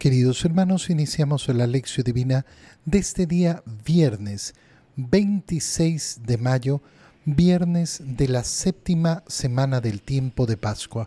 Queridos hermanos, iniciamos la lección divina de este día viernes 26 de mayo, viernes de la séptima semana del tiempo de Pascua.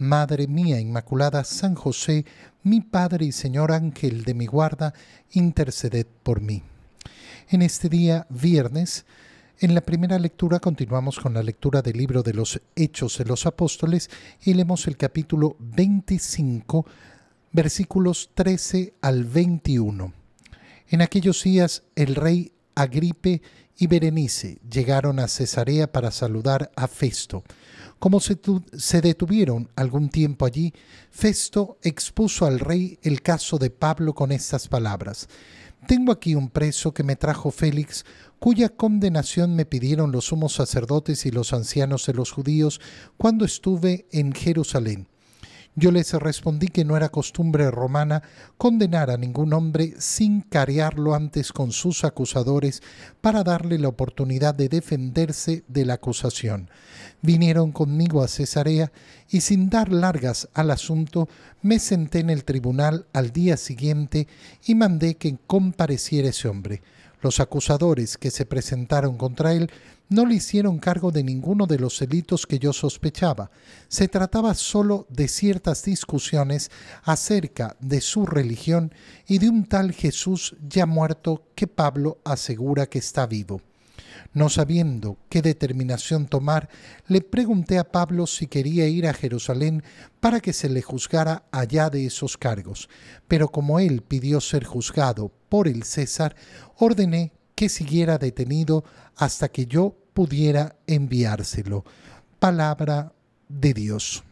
Madre mía Inmaculada, San José, mi Padre y Señor Ángel de mi guarda, interceded por mí. En este día, viernes, en la primera lectura continuamos con la lectura del libro de los Hechos de los Apóstoles y leemos el capítulo 25, versículos 13 al 21. En aquellos días el rey Agripe y Berenice llegaron a Cesarea para saludar a Festo. Como se, detuvieron algún tiempo allí, Festo expuso al rey el caso de Pablo con estas palabras. Tengo aquí un preso que me trajo Félix, cuya condenación me pidieron los sumos sacerdotes y los ancianos de los judíos cuando estuve en Jerusalén. Yo les respondí que no era costumbre romana condenar a ningún hombre sin carearlo antes con sus acusadores para darle la oportunidad de defenderse de la acusación. Vinieron conmigo a Cesarea y sin dar largas al asunto me senté en el tribunal al día siguiente y mandé que compareciera ese hombre. Los acusadores que se presentaron contra él no le hicieron cargo de ninguno de los delitos que yo sospechaba. Se trataba solo de ciertas discusiones acerca de su religión y de un tal Jesús ya muerto que Pablo asegura que está vivo. No sabiendo qué determinación tomar, le pregunté a Pablo si quería ir a Jerusalén para que se le juzgara allá de esos cargos. Pero como él pidió ser juzgado por el César, ordené que siguiera detenido hasta que yo pudiera enviárselo. Palabra de Dios.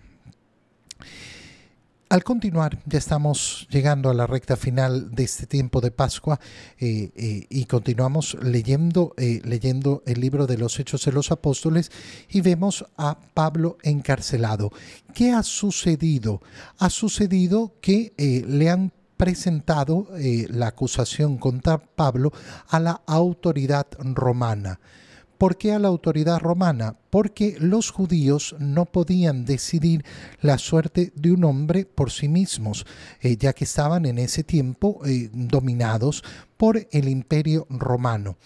Al continuar, ya estamos llegando a la recta final de este tiempo de Pascua eh, eh, y continuamos leyendo, eh, leyendo el libro de los Hechos de los Apóstoles y vemos a Pablo encarcelado. ¿Qué ha sucedido? Ha sucedido que le han presentado la acusación contra Pablo a la autoridad romana. ¿Por qué a la autoridad romana? Porque los judíos no podían decidir la suerte de un hombre por sí mismos, eh, ya que estaban en ese tiempo eh, dominados por el imperio romano,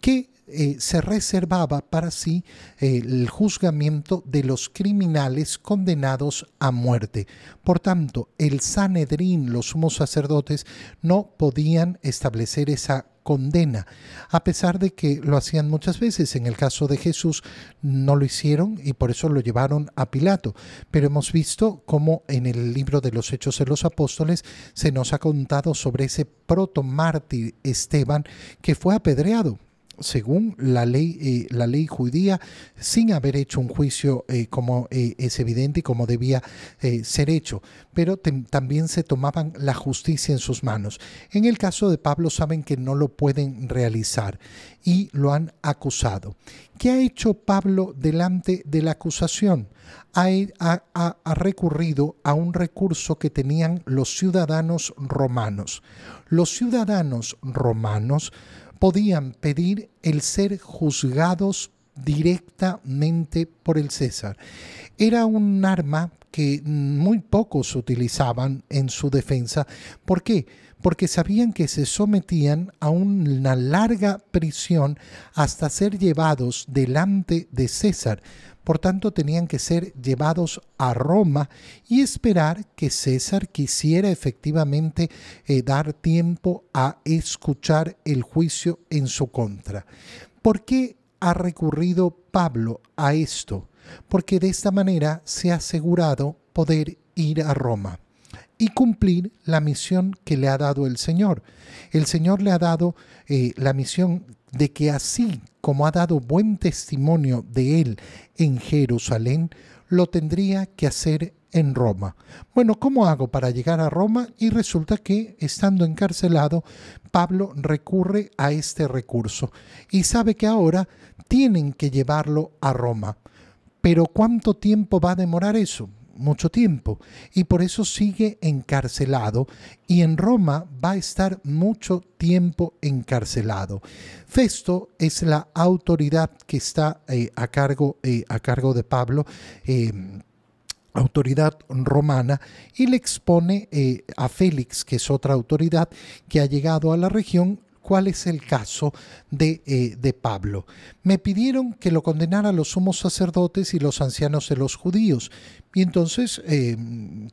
que eh, se reservaba para sí el juzgamiento de los criminales condenados a muerte. Por tanto, el Sanedrín, los sumos sacerdotes, no podían establecer esa condena, a pesar de que lo hacían muchas veces. En el caso de Jesús no lo hicieron y por eso lo llevaron a Pilato. Pero hemos visto cómo en el libro de los Hechos de los Apóstoles se nos ha contado sobre ese protomártir Esteban que fue apedreado según la ley, eh, la ley judía, sin haber hecho un juicio eh, como eh, es evidente y como debía ser hecho, pero también se tomaban la justicia en sus manos. En el caso de Pablo saben que no lo pueden realizar y lo han acusado. ¿Qué ha hecho Pablo delante de la acusación? ha recurrido a un recurso que tenían los ciudadanos romanos. Los ciudadanos romanos podían pedir el ser juzgados directamente por el César. Era un arma que muy pocos utilizaban en su defensa. ¿Por qué? Porque sabían que se sometían a una larga prisión hasta ser llevados delante de César por tanto tenían que ser llevados a Roma y esperar que César quisiera efectivamente eh, dar tiempo a escuchar el juicio en su contra. ¿Por qué ha recurrido Pablo a esto? Porque de esta manera se ha asegurado poder ir a Roma y cumplir la misión que le ha dado el Señor. El Señor le ha dado eh, la misión de que así como ha dado buen testimonio de él en Jerusalén, lo tendría que hacer en Roma. Bueno, ¿cómo hago para llegar a Roma? Y resulta que, estando encarcelado, Pablo recurre a este recurso y sabe que ahora tienen que llevarlo a Roma. Pero ¿cuánto tiempo va a demorar eso? Mucho tiempo y por eso sigue encarcelado y en Roma va a estar mucho tiempo encarcelado. Festo es la autoridad que está eh, a, cargo, eh, a cargo de Pablo. Em, autoridad romana y le expone eh, a Félix, que es otra autoridad que ha llegado a la región, cuál es el caso de, eh, de, Pablo. Me pidieron que lo condenara los sumos sacerdotes y los ancianos de los judíos. Y entonces, eh,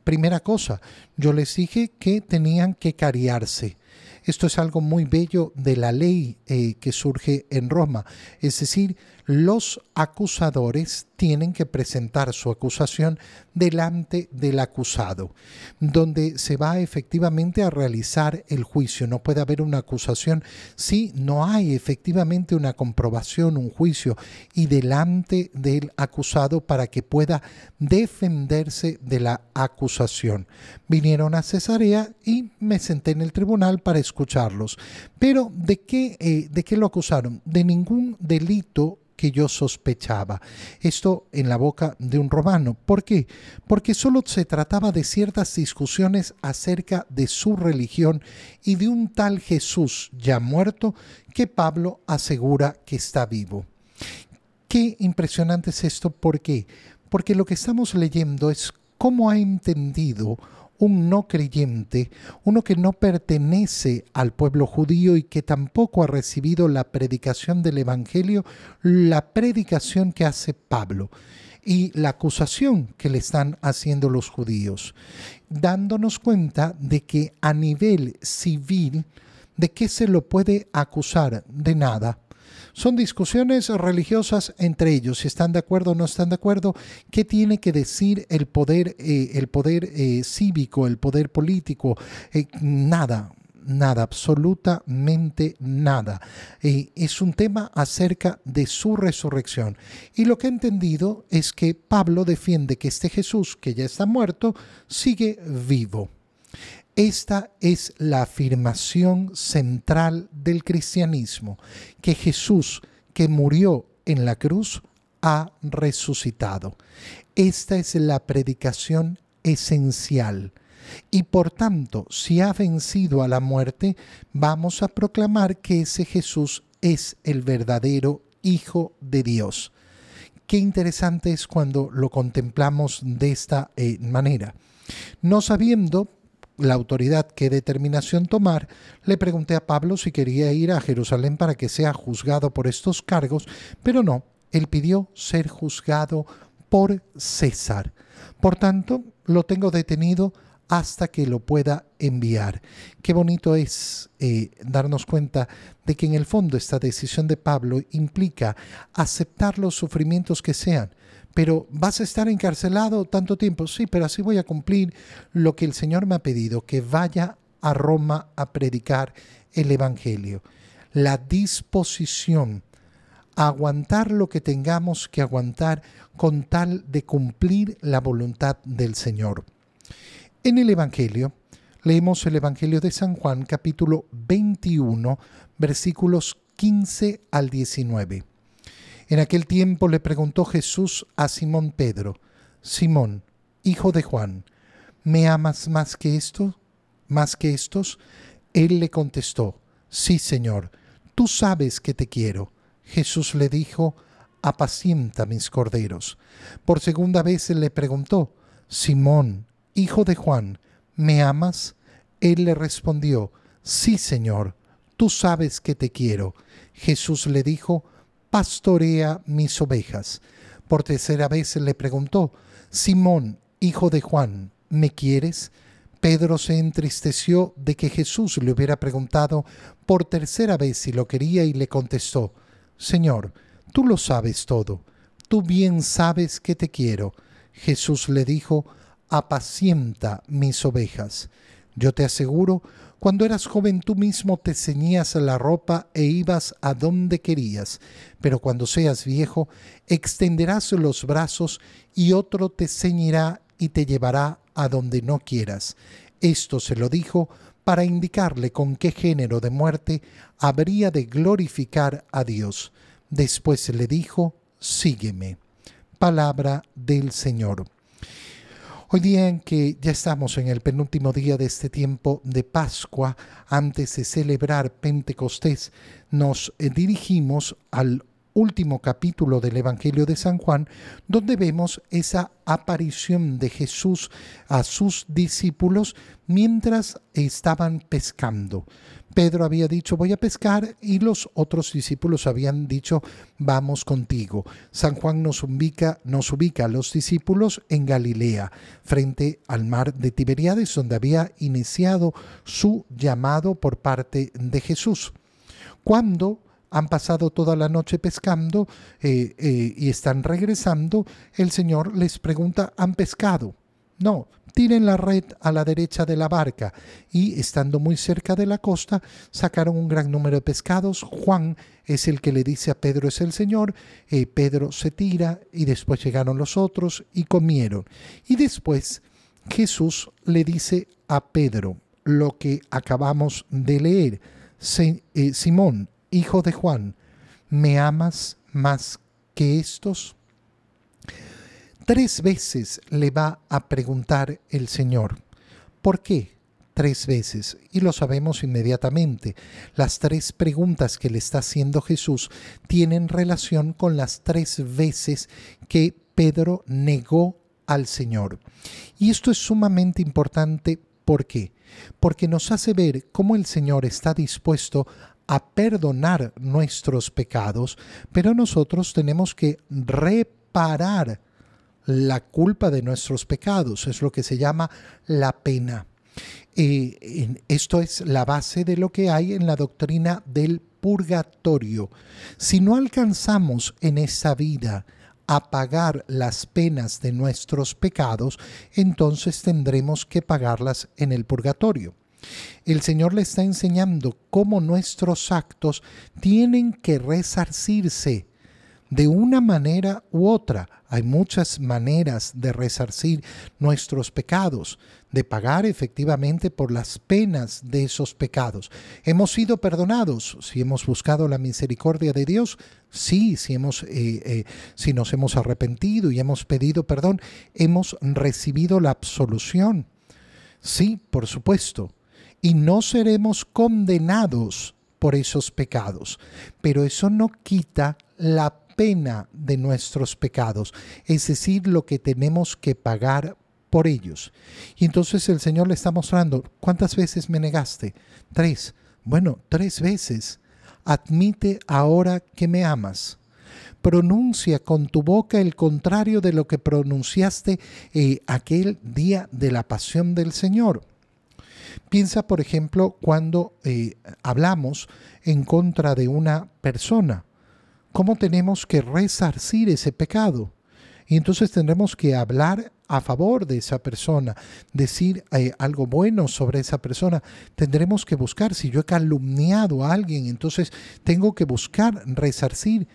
primera cosa, yo les dije que tenían que cariarse. Esto es algo muy bello de la ley eh, que surge en Roma. Es decir, los acusadores tienen que presentar su acusación delante del acusado, donde se va efectivamente a realizar el juicio. No puede haber una acusación si no hay efectivamente una comprobación, un juicio, y delante del acusado para que pueda defenderse de la acusación. Vinieron a Cesarea y me senté en el tribunal para escucharlos. Pero ¿de qué, eh, de qué lo acusaron? De ningún delito que yo sospechaba. Esto en la boca de un romano. ¿Por qué? Porque solo se trataba de ciertas discusiones acerca de su religión y de un tal Jesús ya muerto que Pablo asegura que está vivo. Qué impresionante es esto, ¿por qué? Porque lo que estamos leyendo es cómo ha entendido un no creyente, uno que no pertenece al pueblo judío y que tampoco ha recibido la predicación del Evangelio, la predicación que hace Pablo y la acusación que le están haciendo los judíos, dándonos cuenta de que a nivel civil, ¿de qué se lo puede acusar? De nada son discusiones religiosas entre ellos, si están de acuerdo o no están de acuerdo, qué tiene que decir el poder, eh, el poder eh, cívico, el poder político, eh, nada, nada, absolutamente nada. es un tema acerca de su resurrección. Y lo que he entendido es que Pablo defiende que este Jesús, que ya está muerto, sigue vivo. Esta es la afirmación central del cristianismo, que Jesús, que murió en la cruz, ha resucitado. Esta es la predicación esencial. Y por tanto, si ha vencido a la muerte, vamos a proclamar que ese Jesús es el verdadero Hijo de Dios. Qué interesante es cuando lo contemplamos de esta eh, manera. No sabiendo la autoridad qué determinación tomar, le pregunté a Pablo si quería ir a Jerusalén para que sea juzgado por estos cargos, pero no, él pidió ser juzgado por César. Por tanto, lo tengo detenido hasta que lo pueda enviar. Qué bonito es eh, darnos cuenta de que en el fondo esta decisión de Pablo implica aceptar los sufrimientos que sean, pero vas a estar encarcelado tanto tiempo. Sí, pero así voy a cumplir lo que el Señor me ha pedido, que vaya a Roma a predicar el Evangelio. La disposición a aguantar lo que tengamos que aguantar con tal de cumplir la voluntad del Señor. En el Evangelio, leemos el Evangelio de San Juan capítulo 21 versículos 15 al 19. En aquel tiempo le preguntó Jesús a Simón Pedro, Simón, hijo de Juan, ¿me amas más que esto? ¿Más que estos? Él le contestó, Sí, Señor, tú sabes que te quiero. Jesús le dijo, apacienta mis corderos. Por segunda vez le preguntó, Simón, hijo de Juan, ¿me amas? Él le respondió, Sí, Señor, tú sabes que te quiero. Jesús le dijo, pastorea mis ovejas. Por tercera vez le preguntó, Simón, hijo de Juan, ¿me quieres? Pedro se entristeció de que Jesús le hubiera preguntado por tercera vez si lo quería y le contestó, Señor, tú lo sabes todo, tú bien sabes que te quiero. Jesús le dijo, apacienta mis ovejas. Yo te aseguro, cuando eras joven tú mismo te ceñías la ropa e ibas a donde querías, pero cuando seas viejo extenderás los brazos y otro te ceñirá y te llevará a donde no quieras. Esto se lo dijo para indicarle con qué género de muerte habría de glorificar a Dios. Después le dijo, sígueme. Palabra del Señor. Hoy día en que ya estamos en el penúltimo día de este tiempo de Pascua, antes de celebrar Pentecostés, nos eh, dirigimos al último capítulo del Evangelio de San Juan, donde vemos esa aparición de Jesús a sus discípulos mientras estaban pescando. Pedro había dicho voy a pescar y los otros discípulos habían dicho vamos contigo. San Juan nos ubica, nos ubica a los discípulos en Galilea, frente al mar de Tiberíades, donde había iniciado su llamado por parte de Jesús. Cuando han pasado toda la noche pescando eh, eh, y están regresando, el Señor les pregunta, ¿han pescado? No, tiren la red a la derecha de la barca y estando muy cerca de la costa sacaron un gran número de pescados. Juan es el que le dice a Pedro es el Señor, eh, Pedro se tira y después llegaron los otros y comieron. Y después Jesús le dice a Pedro lo que acabamos de leer, Simón, hijo de Juan, ¿me amas más que estos? Tres veces le va a preguntar el Señor. ¿Por qué? Tres veces. Y lo sabemos inmediatamente. Las tres preguntas que le está haciendo Jesús tienen relación con las tres veces que Pedro negó al Señor. Y esto es sumamente importante. ¿Por qué? Porque nos hace ver cómo el Señor está dispuesto a perdonar nuestros pecados, pero nosotros tenemos que reparar la culpa de nuestros pecados, es lo que se llama la pena. esto es la base de lo que hay en la doctrina del purgatorio. Si no alcanzamos en esa vida a pagar las penas de nuestros pecados, entonces tendremos que pagarlas en el purgatorio. El Señor le está enseñando cómo nuestros actos tienen que resarcirse de una manera u otra. Hay muchas maneras de resarcir nuestros pecados, de pagar efectivamente por las penas de esos pecados. ¿Hemos sido perdonados si hemos buscado la misericordia de Dios? Sí, si, hemos, eh, eh, si nos hemos arrepentido y hemos pedido perdón, hemos recibido la absolución. Sí, por supuesto y no seremos condenados por esos pecados. Pero eso no quita la pena de nuestros pecados, es decir, lo que tenemos que pagar por ellos. Y entonces el Señor le está mostrando, ¿cuántas veces me negaste? Tres. Bueno, tres veces. Admite ahora que me amas. Pronuncia con tu boca el contrario de lo que pronunciaste eh, aquel día de la pasión del Señor. Piensa, por ejemplo, cuando eh, hablamos en contra de una persona, ¿cómo tenemos que resarcir ese pecado? Y entonces tendremos que hablar a favor de esa persona, decir eh, algo bueno sobre esa persona. Tendremos que buscar, si yo he calumniado a alguien, entonces tengo que buscar resarcir.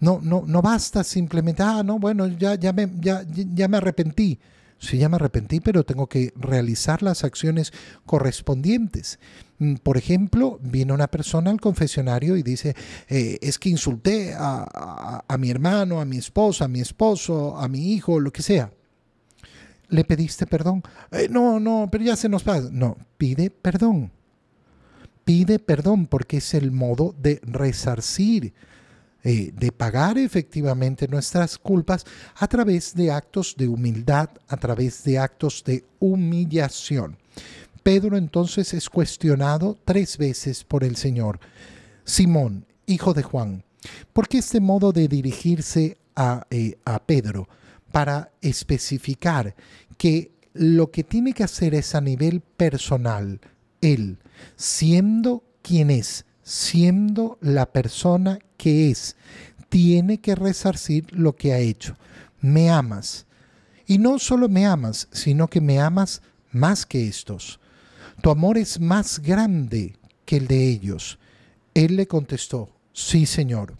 No, no, no basta simplemente, ah, no, bueno, ya, ya, me, ya, ya me arrepentí. Ya me arrepentí, pero tengo que realizar las acciones correspondientes. Mm, por ejemplo, viene una persona al confesionario y dice, eh, es que insulté a, mi hermano, a mi esposa, a mi esposo, a mi hijo, lo que sea. ¿Le pediste perdón? Eh, no, no, pero ya se nos pasa. No, pide perdón. Pide perdón porque es el modo de resarcir eh, de pagar efectivamente nuestras culpas a través de actos de humildad, a través de actos de humillación. Pedro entonces es cuestionado tres veces por el Señor. Simón, hijo de Juan, ¿por qué este modo de dirigirse a, eh, a Pedro? Para especificar que lo que tiene que hacer es a nivel personal, él, siendo quien es, siendo la persona que es, tiene que resarcir lo que ha hecho. Me amas. Y no solo me amas, sino que me amas más que estos. Tu amor es más grande que el de ellos. Él le contestó, sí, Señor.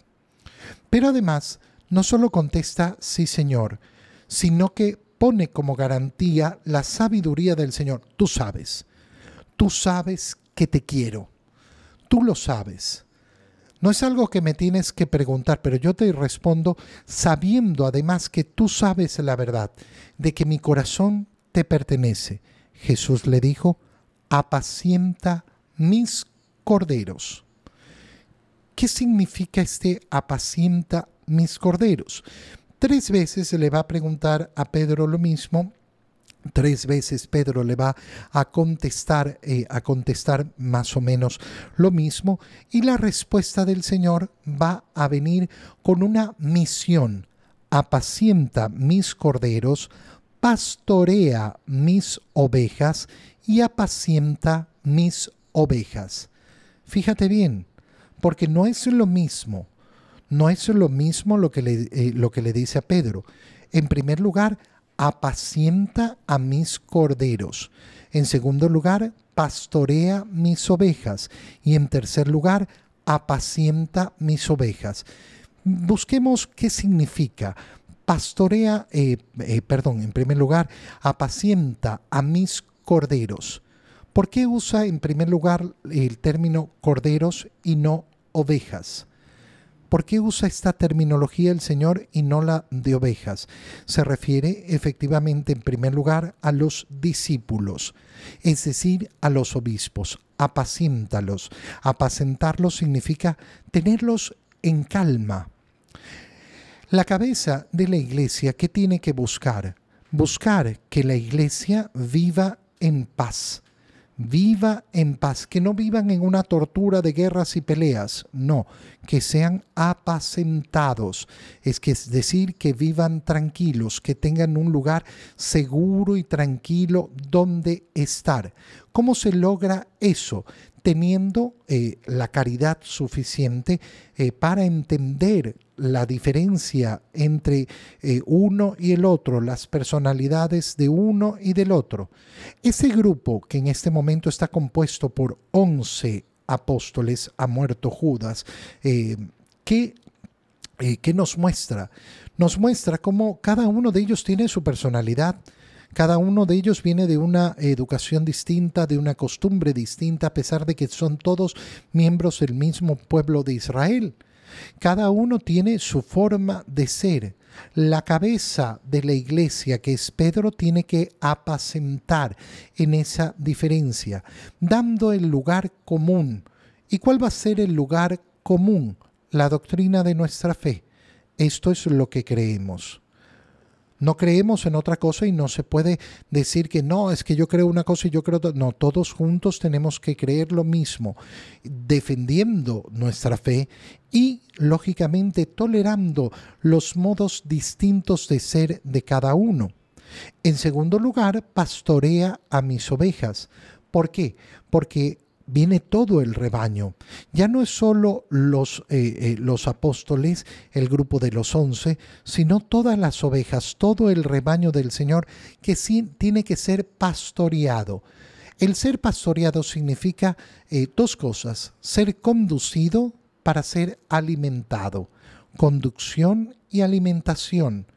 Pero además, no solo contesta, sí, Señor, sino que pone como garantía la sabiduría del Señor. Tú sabes, tú sabes que te quiero, tú lo sabes. No es algo que me tienes que preguntar, pero yo te respondo sabiendo además que tú sabes la verdad, de que mi corazón te pertenece. Jesús le dijo, apacienta mis corderos. ¿Qué significa este apacienta mis corderos? Tres veces le va a preguntar a Pedro lo mismo Tres veces Pedro le va a contestar, eh, a contestar más o menos lo mismo y la respuesta del Señor va a venir con una misión. Apacienta mis corderos, pastorea mis ovejas y apacienta mis ovejas. Fíjate bien, porque no es lo mismo, no es lo mismo lo que le, eh, lo que le dice a Pedro. En primer lugar, apacienta a mis corderos. En segundo lugar, pastorea mis ovejas. Y en tercer lugar, apacienta mis ovejas. Busquemos qué significa. Pastorea, eh, eh, perdón, en primer lugar, apacienta a mis corderos. ¿Por qué usa en primer lugar el término corderos y no ovejas? ¿Por qué usa esta terminología el Señor y no la de ovejas? Se refiere efectivamente en primer lugar a los discípulos, es decir, a los obispos. Apaciéntalos. Apacentarlos significa tenerlos en calma. La cabeza de la iglesia, ¿qué tiene que buscar? Buscar que la iglesia viva en paz viva en paz, que no vivan en una tortura de guerras y peleas, no, que sean apacentados, es que es decir, que vivan tranquilos, que tengan un lugar seguro y tranquilo donde estar. ¿Cómo se logra eso? teniendo eh, la caridad suficiente eh, para entender la diferencia entre eh, uno y el otro, las personalidades de uno y del otro. Ese grupo que en este momento está compuesto por 11 apóstoles, ha muerto Judas, ¿qué, ¿qué nos muestra? Nos muestra cómo cada uno de ellos tiene su personalidad, cada uno de ellos viene de una educación distinta, de una costumbre distinta, a pesar de que son todos miembros del mismo pueblo de Israel. Cada uno tiene su forma de ser. La cabeza de la iglesia, que es Pedro, tiene que apacentar en esa diferencia, dando el lugar común. ¿Y cuál va a ser el lugar común? La doctrina de nuestra fe. Esto es lo que creemos. No creemos en otra cosa y no se puede decir que no, es que yo creo una cosa y yo creo... No, todos juntos tenemos que creer lo mismo, defendiendo nuestra fe y, lógicamente, tolerando los modos distintos de ser de cada uno. En segundo lugar, pastorea a mis ovejas. ¿Por qué? Porque viene todo el rebaño. Ya no es solo los, eh, eh, los apóstoles, el grupo de los once, sino todas las ovejas, todo el rebaño del Señor que sí tiene que ser pastoreado. El ser pastoreado significa eh, dos cosas, ser conducido para ser alimentado, conducción y alimentación.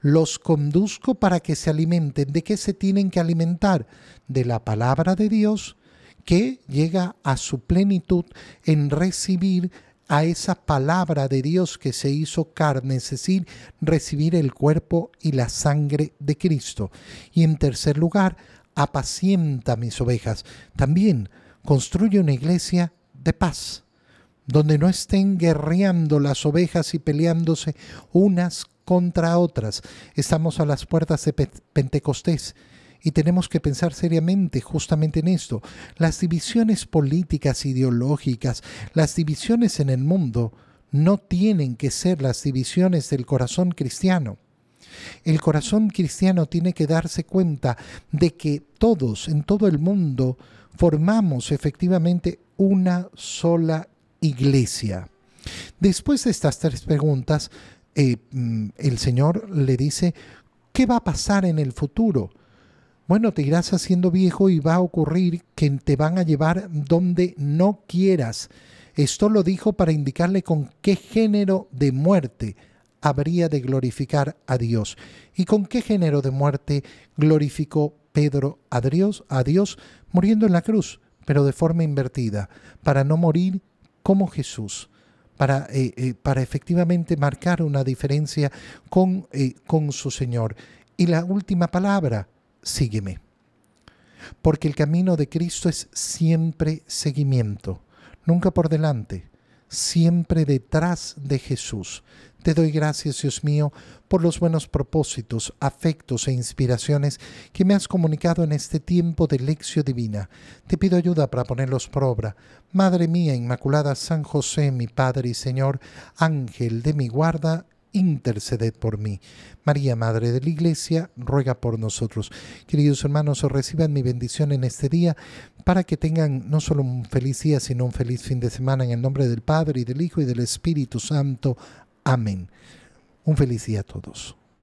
Los conduzco para que se alimenten. ¿De qué se tienen que alimentar? De la palabra de Dios, que llega a su plenitud en recibir a esa palabra de Dios que se hizo carne, es decir, recibir el cuerpo y la sangre de Cristo. Y en tercer lugar, apacienta mis ovejas. También construye una iglesia de paz, donde no estén guerreando las ovejas y peleándose unas contra otras. Estamos a las puertas de Pentecostés y tenemos que pensar seriamente justamente en esto. Las divisiones políticas, ideológicas, las divisiones en el mundo no tienen que ser las divisiones del corazón cristiano. El corazón cristiano tiene que darse cuenta de que todos en todo el mundo formamos efectivamente una sola iglesia. Después de estas tres preguntas, eh, mm, el Señor le dice, ¿qué va a pasar en el futuro? Bueno, te irás haciendo viejo y va a ocurrir que te van a llevar donde no quieras. Esto lo dijo para indicarle con qué género de muerte habría de glorificar a Dios. ¿Y con qué género de muerte glorificó Pedro a Dios? A Dios muriendo en la cruz, pero de forma invertida, para no morir como Jesús. Para, eh, eh, para efectivamente marcar una diferencia con, eh, con su Señor. Y la última palabra, sígueme. Porque el camino de Cristo es siempre seguimiento, nunca por delante, siempre detrás de Jesús. Te doy gracias, Dios mío, por los buenos propósitos, afectos e inspiraciones que me has comunicado en este tiempo de lección divina. Te pido ayuda para ponerlos por obra. Madre mía Inmaculada, San José, mi Padre y Señor, Ángel de mi guarda, interceded por mí. María, Madre de la Iglesia, ruega por nosotros. Queridos hermanos, reciban mi bendición en este día para que tengan no solo un feliz día, sino un feliz fin de semana en el nombre del Padre y del Hijo y del Espíritu Santo. Amén. Un feliz día a todos.